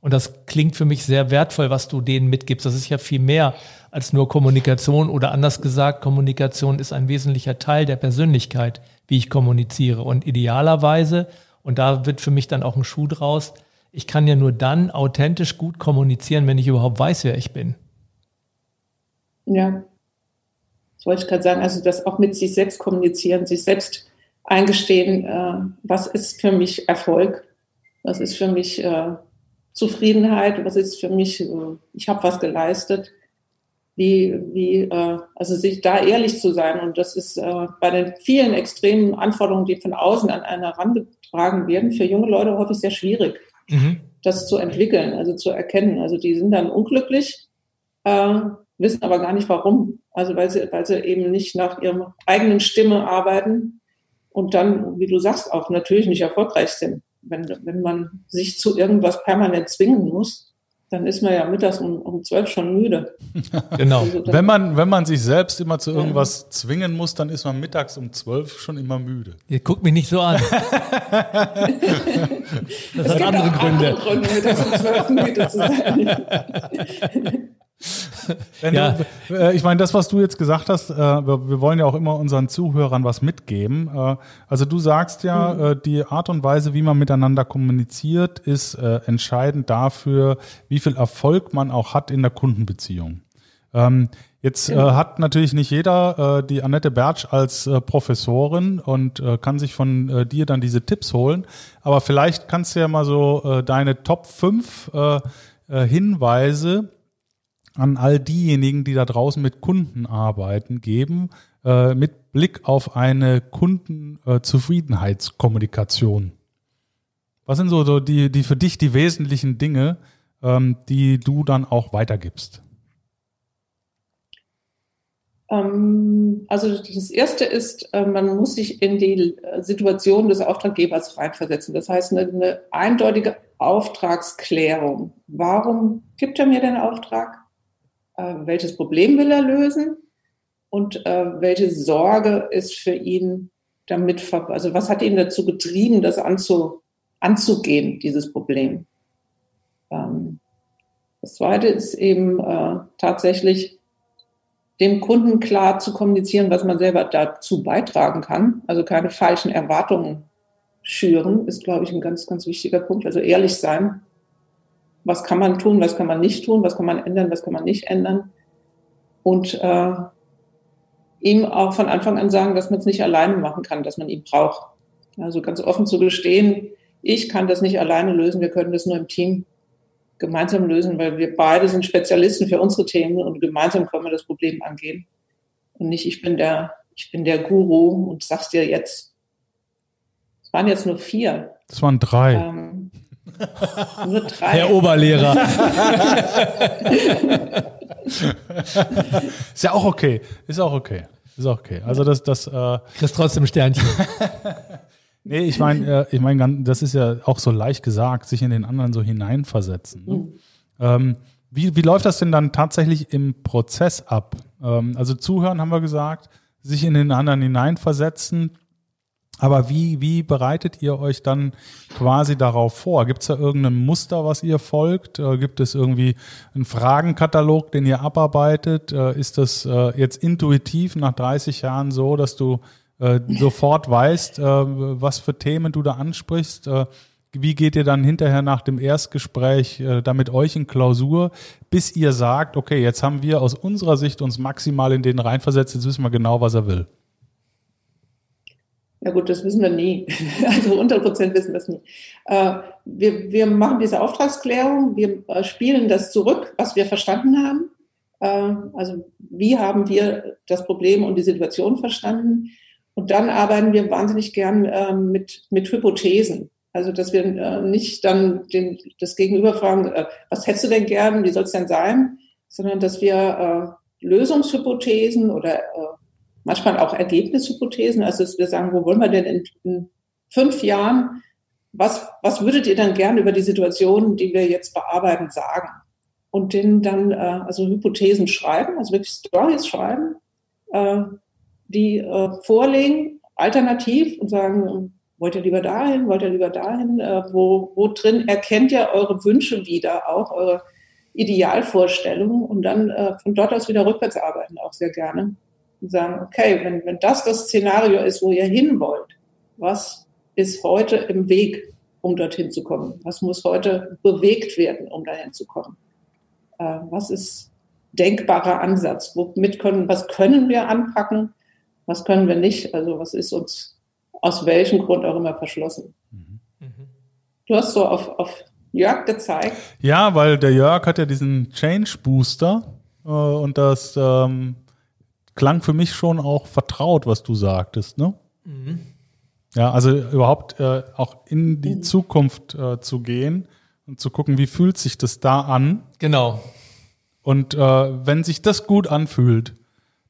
S3: Und das klingt für mich sehr wertvoll, was du denen mitgibst. Das ist ja viel mehr als nur Kommunikation oder anders gesagt, Kommunikation ist ein wesentlicher Teil der Persönlichkeit, wie ich kommuniziere. Und idealerweise, und da wird für mich dann auch ein Schuh draus, ich kann ja nur dann authentisch gut kommunizieren, wenn ich überhaupt weiß, wer ich bin.
S1: Ja, das wollte ich gerade sagen. Also das auch mit sich selbst kommunizieren, sich selbst eingestehen, äh, was ist für mich Erfolg, was ist für mich äh, Zufriedenheit, was ist für mich, äh, ich habe was geleistet, wie, wie, äh, also sich da ehrlich zu sein. Und das ist äh, bei den vielen extremen Anforderungen, die von außen an einen herangetragen werden, für junge Leute häufig sehr schwierig, mhm. das zu entwickeln, also zu erkennen. Also die sind dann unglücklich, äh, wissen aber gar nicht warum. Also weil sie, weil sie eben nicht nach ihrer eigenen Stimme arbeiten und dann, wie du sagst, auch natürlich nicht erfolgreich sind. Wenn, wenn man sich zu irgendwas permanent zwingen muss, dann ist man ja mittags um, um zwölf schon müde.
S2: genau. Also wenn, man, wenn man sich selbst immer zu irgendwas ja. zwingen muss, dann ist man mittags um zwölf schon immer müde.
S3: Ihr guckt mich nicht so an.
S1: das es hat andere Gründe. andere Gründe, mittags um zwölf müde zu sein.
S2: ja. Du, äh, ich meine, das, was du jetzt gesagt hast, äh, wir, wir, wollen ja auch immer unseren Zuhörern was mitgeben. Äh, also du sagst ja, mhm. Äh, die Art und Weise, wie man miteinander kommuniziert, ist äh, entscheidend dafür, wie viel Erfolg man auch hat in der Kundenbeziehung. Ähm, Jetzt äh, genau. hat natürlich nicht jeder äh, die Annette Bertsch als äh, Professorin und äh, kann sich von äh, dir dann diese Tipps holen. Aber vielleicht kannst du ja mal so äh, deine Top 5 äh, äh, Hinweise an all diejenigen, die da draußen mit Kunden arbeiten, geben, äh, mit Blick auf eine Kundenzufriedenheitskommunikation? Was sind so, so die, die für dich die wesentlichen Dinge, ähm, die du dann auch weitergibst?
S1: Ähm, also das erste ist, äh, man muss sich in die Situation des Auftraggebers reinversetzen. Das heißt, eine, eine eindeutige Auftragsklärung. Warum gibt er mir den Auftrag? Äh, welches Problem will er lösen und äh, welche Sorge ist für ihn damit, also was hat ihn dazu getrieben, das anzu, anzugehen, dieses Problem. Ähm, das zweite ist eben äh, tatsächlich dem Kunden klar zu kommunizieren, was man selber dazu beitragen kann. Also keine falschen Erwartungen schüren, ist, glaube ich, ein ganz, ganz wichtiger Punkt. Also ehrlich sein. Was kann man tun, was kann man nicht tun, was kann man ändern, was kann man nicht ändern. Und äh, ihm auch von Anfang an sagen, dass man es nicht alleine machen kann, dass man ihn braucht. Also ganz offen zu gestehen, ich kann das nicht alleine lösen, wir können das nur im Team gemeinsam lösen, weil wir beide sind Spezialisten für unsere Themen und gemeinsam können wir das Problem angehen. Und nicht, ich bin der, ich bin der Guru und sag's dir jetzt. Es waren jetzt nur vier.
S2: Das waren drei. Ähm,
S3: nur drei. Herr Oberlehrer.
S2: ist ja auch okay. Ist auch okay. Ist auch okay. Also das, das. Äh,
S3: Kriegst trotzdem Sternchen.
S2: Nee, ich meine, äh, ich meine, das ist ja auch so leicht gesagt, sich in den anderen so hineinversetzen. Ne? Mhm. Ähm, wie, wie läuft das denn dann tatsächlich im Prozess ab? Ähm, also zuhören haben wir gesagt, sich in den anderen hineinversetzen. Aber wie, wie bereitet ihr euch dann quasi darauf vor? Gibt es da irgendein Muster, was ihr folgt? Äh, gibt es irgendwie einen Fragenkatalog, den ihr abarbeitet? Äh, ist das äh, jetzt intuitiv nach 30 Jahren so, dass du sofort weißt, was für Themen du da ansprichst. Wie geht ihr dann hinterher nach dem Erstgespräch äh, da mit euch in Klausur, bis ihr sagt, okay, jetzt haben wir aus unserer Sicht uns maximal in den reinversetzt, jetzt wissen wir genau, was er will?
S1: Ja gut, das wissen wir nie. Also 100 Prozent wissen wir es nie. Äh, wir, wir machen diese Auftragsklärung, wir äh, spielen das zurück, was wir verstanden haben. Äh, also wie haben wir das Problem und die Situation verstanden? Und dann arbeiten wir wahnsinnig gern äh, mit, mit Hypothesen. Also, dass wir nicht dann den, das Gegenüber fragen, was hättest du denn gern, wie soll es denn sein, sondern dass wir Lösungshypothesen oder manchmal auch Ergebnishypothesen, also dass wir sagen, wo wollen wir denn in, in fünf Jahren, was, was würdet ihr dann gern über die Situation, die wir jetzt bearbeiten, sagen? Und denen dann äh, also Hypothesen schreiben, also wirklich Stories schreiben, äh, die äh, vorlegen, alternativ und sagen, wollt ihr lieber dahin, wollt ihr lieber dahin, äh, wo, wo drin erkennt ihr eure Wünsche wieder, auch eure Idealvorstellungen und dann äh, von dort aus wieder rückwärts arbeiten, auch sehr gerne. Und sagen, okay, wenn, wenn das das Szenario ist, wo ihr hin wollt, was ist heute im Weg, um dorthin zu kommen? Was muss heute bewegt werden, um dahin zu kommen? Äh, was ist denkbarer Ansatz? Womit können, was können wir anpacken? was können wir nicht, also was ist uns aus welchem Grund auch immer verschlossen. Mhm. Du hast so auf, auf Jörg gezeigt.
S2: Ja, weil der Jörg hat ja diesen Change Booster äh, und das ähm, klang für mich schon auch vertraut, was du sagtest, ne? Mhm. Ja, also überhaupt äh, auch in die mhm. Zukunft äh, zu gehen und zu gucken, wie fühlt sich das da an.
S3: Genau.
S2: Und äh, wenn sich das gut anfühlt,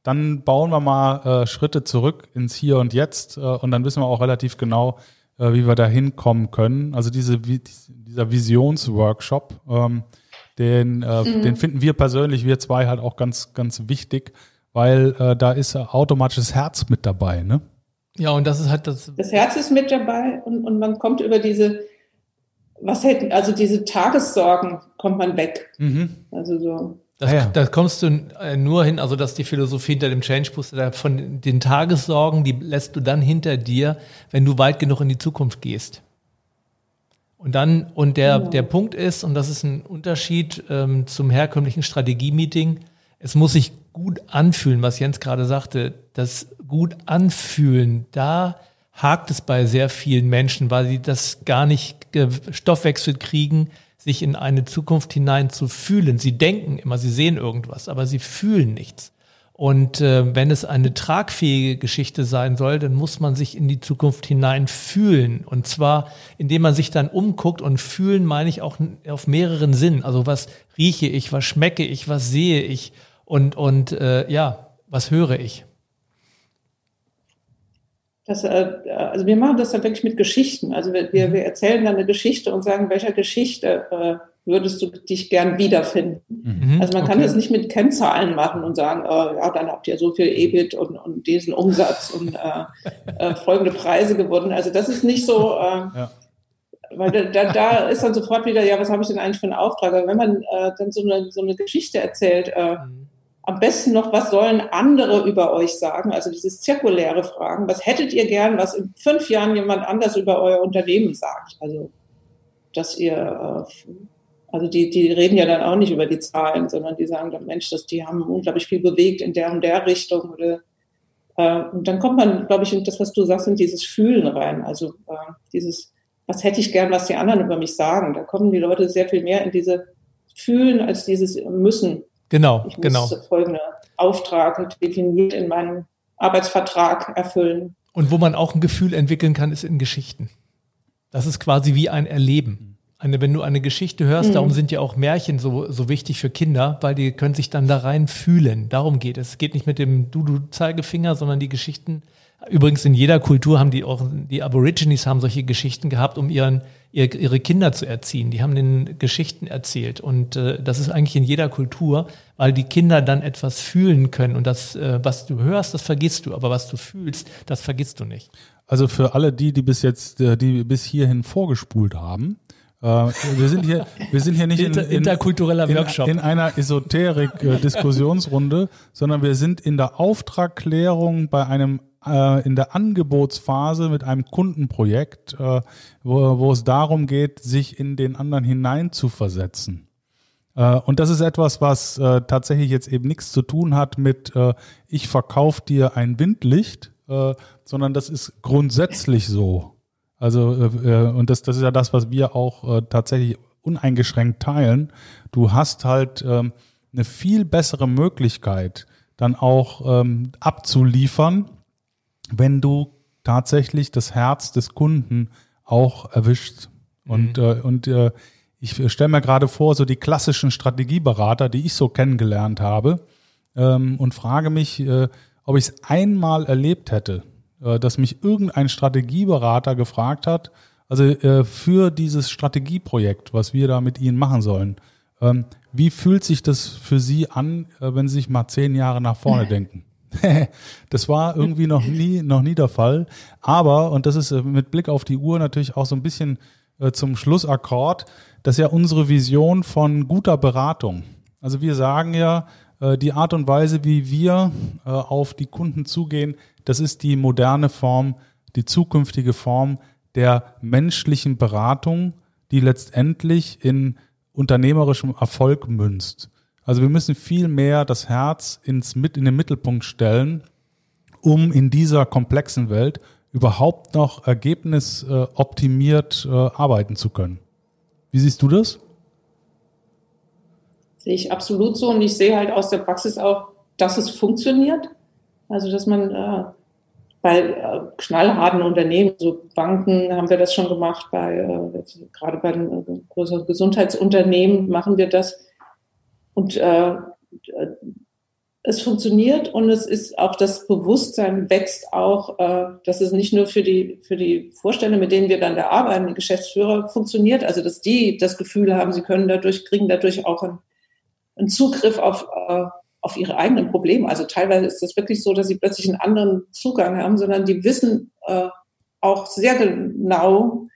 S2: dann bauen wir mal äh, Schritte zurück ins Hier und Jetzt äh, und dann wissen wir auch relativ genau, äh, wie wir da hinkommen können. Also diese, dieser Visionsworkshop, ähm, den, mhm. den finden wir persönlich, wir zwei halt auch ganz, ganz wichtig, weil äh, da ist automatisches Herz mit dabei, ne?
S3: Ja, und das ist halt das.
S1: Das Herz ist mit dabei und, und man kommt über diese, was hätten, also diese Tagessorgen kommt man weg. Mhm. Also so.
S3: Das, ah ja. Da kommst du äh, nur hin, also dass die Philosophie hinter dem Change Booster von den Tagessorgen, die lässt du dann hinter dir, wenn du weit genug in die Zukunft gehst. Und dann, und der, ja. der Punkt ist, und das ist ein Unterschied ähm, zum herkömmlichen Strategie-Meeting, es muss sich gut anfühlen, was Jens gerade sagte. Das gut anfühlen, da hakt es bei sehr vielen Menschen, weil sie das gar nicht Stoffwechsel kriegen, sich in eine Zukunft hinein zu fühlen. Sie denken immer, sie sehen irgendwas, aber sie fühlen nichts. Und äh, wenn es eine tragfähige Geschichte sein soll, dann muss man sich in die Zukunft hinein fühlen. Und zwar, indem man sich dann umguckt und fühlen meine ich auch auf mehreren Sinnen. Also was rieche ich, was schmecke ich, was sehe ich und, und äh, ja, was höre ich.
S1: Das, äh, also wir machen das dann wirklich mit Geschichten. Also wir, wir, wir erzählen dann eine Geschichte und sagen, welcher Geschichte äh, würdest du dich gern wiederfinden? Mhm, also man kann okay. das nicht mit Kennzahlen machen und sagen, äh, ja, dann habt ihr so viel EBIT und, und diesen Umsatz und äh, äh, folgende Preise gewonnen. Also das ist nicht so, äh, ja. weil da, da ist dann sofort wieder, ja, was habe ich denn eigentlich für einen Auftrag? Aber wenn man äh, dann so eine, so eine Geschichte erzählt, äh, mhm am besten noch, was sollen andere über euch sagen? Also dieses zirkuläre Fragen. Was hättet ihr gern, was in fünf Jahren jemand anders über euer Unternehmen sagt? Also, dass ihr, äh, also die, die reden ja dann auch nicht über die Zahlen, sondern die sagen dann, Mensch, dass die haben unglaublich viel bewegt in der und der Richtung oder äh, und dann kommt man, glaube ich, in das, was du sagst, in dieses Fühlen rein. Also äh, dieses, was hätte ich gern, was die anderen über mich sagen. Da kommen die Leute sehr viel mehr in diese Fühlen als dieses Müssen.
S3: Genau,
S1: ich muss
S3: genau.
S1: folgende Auftrag definiert in meinem Arbeitsvertrag erfüllen.
S3: Und wo man auch ein Gefühl entwickeln kann, ist in Geschichten. Das ist quasi wie ein Erleben. Eine, wenn du eine Geschichte hörst, mhm. darum sind ja auch Märchen so, so wichtig für Kinder, weil die können sich dann da rein fühlen. Darum geht es. Es geht nicht mit dem Du-Du-Zeigefinger, sondern die Geschichten Übrigens in jeder Kultur haben die auch, die Aborigines haben solche Geschichten gehabt, um ihren, ihre Kinder zu erziehen. Die haben den Geschichten erzählt. Und äh, das ist eigentlich in jeder Kultur, weil die Kinder dann etwas fühlen können. Und das, äh, was du hörst, das vergisst du. Aber was du fühlst, das vergisst du nicht.
S2: Also für alle die, die bis jetzt, äh, die bis hierhin vorgespult haben, äh, wir sind hier, wir sind hier nicht in, in,
S3: interkultureller Workshop.
S2: In, in einer Esoterik-Diskussionsrunde, sondern wir sind in der Auftragklärung bei einem äh, in der Angebotsphase mit einem Kundenprojekt, äh, wo, wo es darum geht, sich in den anderen hinein zu versetzen. Äh, und das ist etwas, was äh, tatsächlich jetzt eben nichts zu tun hat mit, äh, ich verkaufe dir ein Windlicht, äh, sondern das ist grundsätzlich so. Also, und das, das ist ja das, was wir auch tatsächlich uneingeschränkt teilen. Du hast halt ähm, eine viel bessere Möglichkeit, dann auch ähm, abzuliefern, wenn du tatsächlich das Herz des Kunden auch erwischt. Und, mhm. äh, und äh, ich stelle mir gerade vor, so die klassischen Strategieberater, die ich so kennengelernt habe, ähm, und frage mich, äh, ob ich es einmal erlebt hätte, äh, dass mich irgendein Strategieberater gefragt hat, also äh, für dieses Strategieprojekt, was wir da mit Ihnen machen sollen, ähm, wie fühlt sich das für Sie an, äh, wenn Sie sich mal zehn Jahre nach vorne denken? das war irgendwie noch nie, noch nie der Fall. Aber, und das ist äh, mit Blick auf die Uhr natürlich auch so ein bisschen äh, zum Schlussakkord, das ist ja unsere Vision von guter Beratung. Also wir sagen ja, äh, die Art und Weise, wie wir auf die Kunden zugehen, das ist die moderne Form, die zukünftige Form der menschlichen Beratung, die letztendlich in unternehmerischem Erfolg münzt. Also wir müssen viel mehr das Herz ins, in den Mittelpunkt stellen, um in dieser komplexen Welt überhaupt noch ergebnisoptimiert äh, arbeiten zu können. Wie siehst du das?
S1: Sehe ich absolut so und ich sehe halt aus der Praxis auch, dass es funktioniert. Also dass man äh, bei äh, knallharten Unternehmen, so Banken haben wir das schon gemacht, bei äh, gerade bei den größeren Gesundheitsunternehmen machen wir das, und äh, es funktioniert und es ist auch das Bewusstsein wächst auch, äh, dass es nicht nur für die, für die Vorstände, mit denen wir dann da arbeiten, die Geschäftsführer funktioniert, also dass die das Gefühl haben, sie können dadurch, kriegen dadurch auch einen, einen Zugriff auf, äh, auf ihre eigenen Probleme. Also teilweise ist das wirklich so, dass sie plötzlich einen anderen Zugang haben, sondern die wissen äh, auch sehr genau,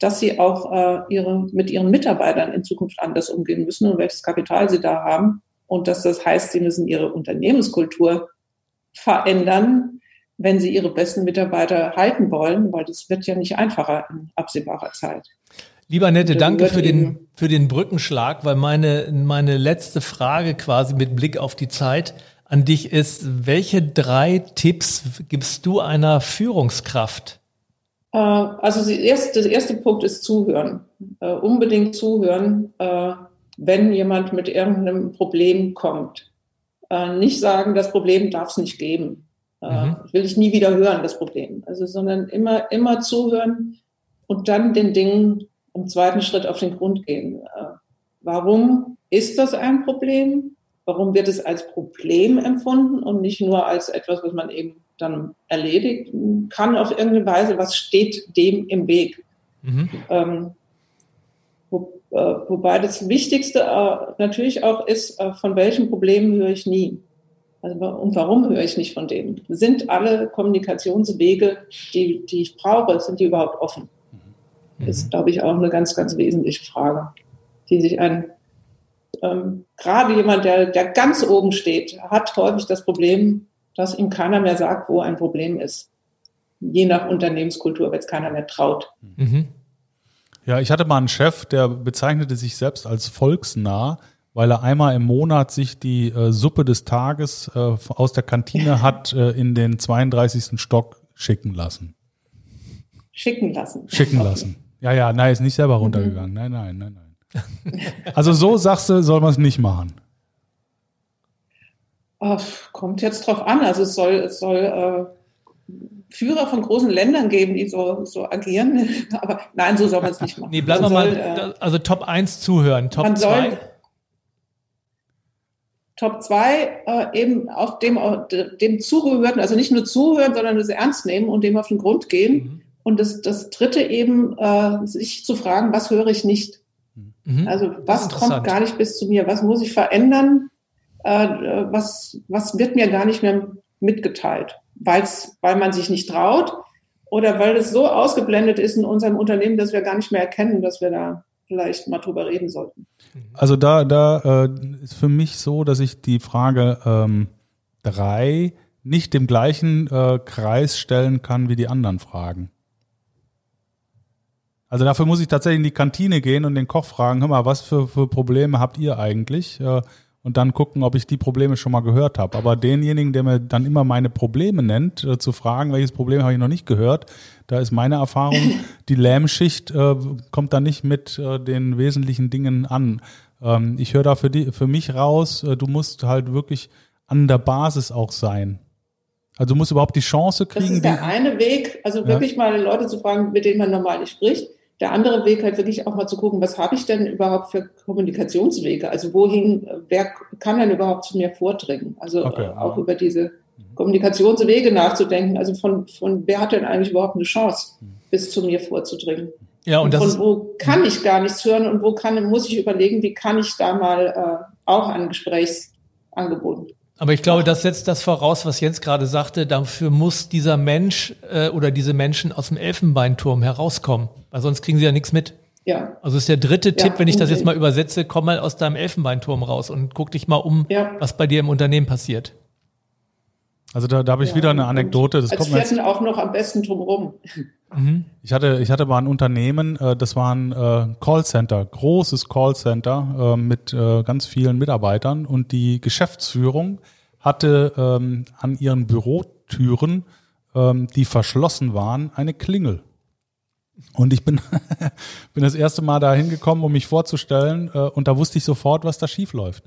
S1: dass sie auch äh, ihre, mit ihren Mitarbeitern in Zukunft anders umgehen müssen und welches Kapital sie da haben. Und dass das heißt, sie müssen ihre Unternehmenskultur verändern, wenn sie ihre besten Mitarbeiter halten wollen, weil das wird ja nicht einfacher in absehbarer Zeit.
S3: Lieber Nette, danke für den, für den Brückenschlag, weil meine, meine letzte Frage quasi mit Blick auf die Zeit an dich ist, welche drei Tipps gibst du einer Führungskraft,
S1: also der erste Punkt ist zuhören. Äh, unbedingt zuhören, äh, wenn jemand mit irgendeinem Problem kommt. Nicht sagen, das Problem darf es nicht geben. Mhm. Will ich nie wieder hören, das Problem. Also, sondern immer, immer zuhören und dann den Dingen im zweiten Schritt auf den Grund gehen. Warum ist das ein Problem? Warum wird es als Problem empfunden und nicht nur als etwas, was man eben dann erledigt kann auf irgendeine Weise, was steht dem im Weg. Mhm. Ähm, wo, äh, wobei das Wichtigste äh, natürlich auch ist, äh, von welchen Problemen höre ich nie. Also, und warum höre ich nicht von denen? Sind alle Kommunikationswege, die, die ich brauche, sind die überhaupt offen? Mhm. Das ist, glaube ich, auch eine ganz, ganz wesentliche Frage, die sich ein ähm, gerade jemand, der, der ganz oben steht, hat häufig das Problem, dass ihm keiner mehr sagt, wo ein Problem ist. Je nach Unternehmenskultur, wenn es keiner mehr traut. Mhm.
S2: Ja, ich hatte mal einen Chef, der bezeichnete sich selbst als volksnah, weil er einmal im Monat sich die äh, Suppe des Tages äh, aus der Kantine hat äh, in den 32. Stock schicken lassen.
S1: Schicken lassen.
S2: Schicken lassen. Ja, ja, nein, ist nicht selber mhm. runtergegangen. Nein, nein, nein, nein. Also so sagst du, soll man es nicht machen.
S1: Oh, kommt jetzt drauf an. Also es soll, es soll äh, Führer von großen Ländern geben, die so, so agieren. Aber nein, so soll man es nicht machen.
S3: Nee, bleiben wir mal, äh, also Top 1 zuhören, Top 2.
S1: Top 2 äh, eben auf dem, dem Zugehörten, also nicht nur zuhören, sondern es ernst nehmen und dem auf den Grund gehen. Mhm. Und das, das dritte eben, äh, sich zu fragen, was höre ich nicht? Mhm. Also was kommt gar nicht bis zu mir? Was muss ich verändern? Äh, was, was wird mir gar nicht mehr mitgeteilt? weil's, weil man sich nicht traut oder weil es so ausgeblendet ist in unserem Unternehmen, dass wir gar nicht mehr erkennen, dass wir da vielleicht mal drüber reden sollten.
S2: Also da, da äh, ist für mich so, dass ich die Frage ähm, nicht dem gleichen äh, Kreis stellen kann wie die anderen Fragen. Also dafür muss ich tatsächlich in die Kantine gehen und den Koch fragen, hör mal, was für, für Probleme habt ihr eigentlich? Äh, und dann gucken, ob ich die Probleme schon mal gehört habe. Aber denjenigen, der mir dann immer meine Probleme nennt, äh, zu fragen, welches Problem habe ich noch nicht gehört, da ist meine Erfahrung, die Lähmschicht äh, kommt da nicht mit äh, den wesentlichen Dingen an. Ähm, ich höre da für, die, für mich raus, äh, du musst halt wirklich an der Basis auch sein. Also du musst überhaupt die Chance kriegen. Das
S1: ist der eine Weg, also wirklich ja. mal Leute zu fragen, mit denen man normal nicht spricht der andere Weg halt wirklich auch mal zu gucken, was habe ich denn überhaupt für Kommunikationswege? Also wohin, wer kann denn überhaupt zu mir vordringen? Also okay, auch über diese Kommunikationswege nachzudenken. Also von, von wer hat denn eigentlich überhaupt eine Chance, bis zu mir vorzudringen? Ja, und, und von wo kann ich gar nichts hören und wo kann, muss ich überlegen, wie kann ich da mal äh, auch ein Gesprächsangebot
S3: aber ich glaube, das setzt das voraus, was Jens gerade sagte. Dafür muss dieser Mensch äh, oder diese Menschen aus dem Elfenbeinturm herauskommen, weil sonst kriegen sie ja nichts mit. Ja. Also ist der dritte ja, Tipp, wenn ich das jetzt mal übersetze, komm mal aus deinem Elfenbeinturm raus und guck dich mal um, ja. was bei dir im Unternehmen passiert.
S2: Also da, da habe ich ja, wieder eine Anekdote.
S1: Das als kommt Vierten auch noch am besten drumherum.
S2: Mhm. Ich hatte, ich hatte mal ein Unternehmen, äh, das war ein äh, Callcenter, großes Callcenter äh, mit ganz vielen Mitarbeitern und die Geschäftsführung hatte ähm, an ihren Bürotüren, ähm, die verschlossen waren, eine Klingel. Und ich bin, bin das erste Mal da hingekommen, um mich vorzustellen, und da wusste ich sofort, was da schief läuft.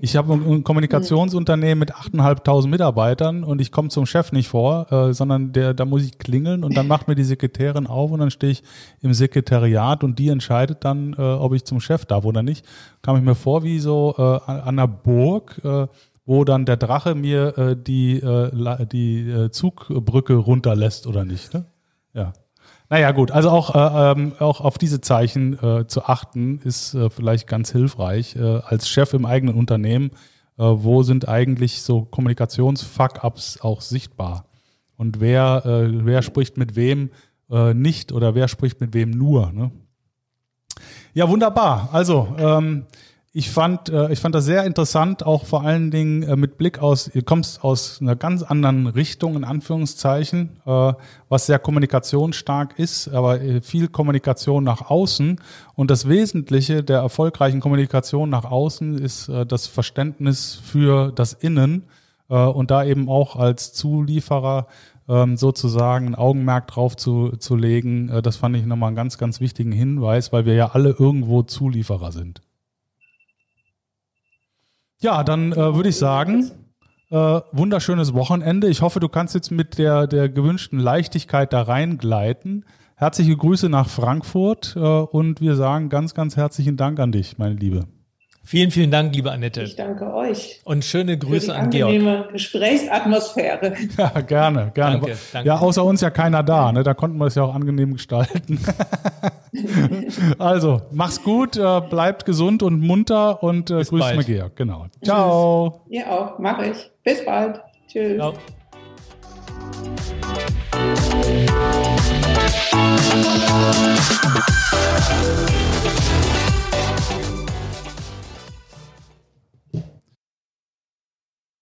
S2: Ich habe ein Kommunikationsunternehmen mit 8.500 Mitarbeitern und ich komme zum Chef nicht vor, äh, sondern der, da muss ich klingeln und dann macht mir die Sekretärin auf und dann stehe ich im Sekretariat und die entscheidet dann, äh, ob ich zum Chef darf oder nicht. Kam ich mir vor wie so äh, an einer Burg, äh, wo dann der Drache mir äh, die, äh, die Zugbrücke runterlässt oder nicht. Ne? Ja. Naja, gut, also auch, äh, ähm, auch auf diese Zeichen äh, zu achten, ist äh, vielleicht ganz hilfreich. Äh, als Chef im eigenen Unternehmen, äh, wo sind eigentlich so Kommunikations-Fuck-Ups auch sichtbar? Und wer, wer spricht mit wem nicht oder wer spricht mit wem nur? Ne? Ja, wunderbar. Also, ähm, ich fand, äh, ich fand das sehr interessant, auch vor allen Dingen äh, mit Blick aus, ihr kommst aus einer ganz anderen Richtung, in Anführungszeichen, äh, was sehr kommunikationsstark ist, aber viel Kommunikation nach außen. Und das Wesentliche der erfolgreichen Kommunikation nach außen ist das Verständnis für das Innen und da eben auch als Zulieferer ähm, sozusagen ein Augenmerk drauf zu, zu legen. Das fand ich nochmal einen ganz, ganz wichtigen Hinweis, weil wir ja alle irgendwo Zulieferer sind. Ja, dann äh, würde ich sagen, äh, wunderschönes Wochenende. Ich hoffe, du kannst jetzt mit der, der gewünschten Leichtigkeit da reingleiten. Herzliche Grüße nach Frankfurt äh, und wir sagen ganz, ganz herzlichen Dank an dich, meine Liebe.
S3: Vielen, vielen Dank, liebe Annette.
S1: Ich danke euch.
S3: Und schöne Grüße an Georg.
S1: Angenehme Gesprächsatmosphäre.
S2: Ja, gerne, gerne. Danke, danke. Ja, außer uns ja keiner da, ne? Da konnten wir es ja auch angenehm gestalten. also, mach's gut, äh, bleibt gesund und munter und äh, grüß mal Georg. Genau. Ciao.
S1: Tschüss. Ihr auch, mach ich. Bis bald. Tschüss. Ciao. Thank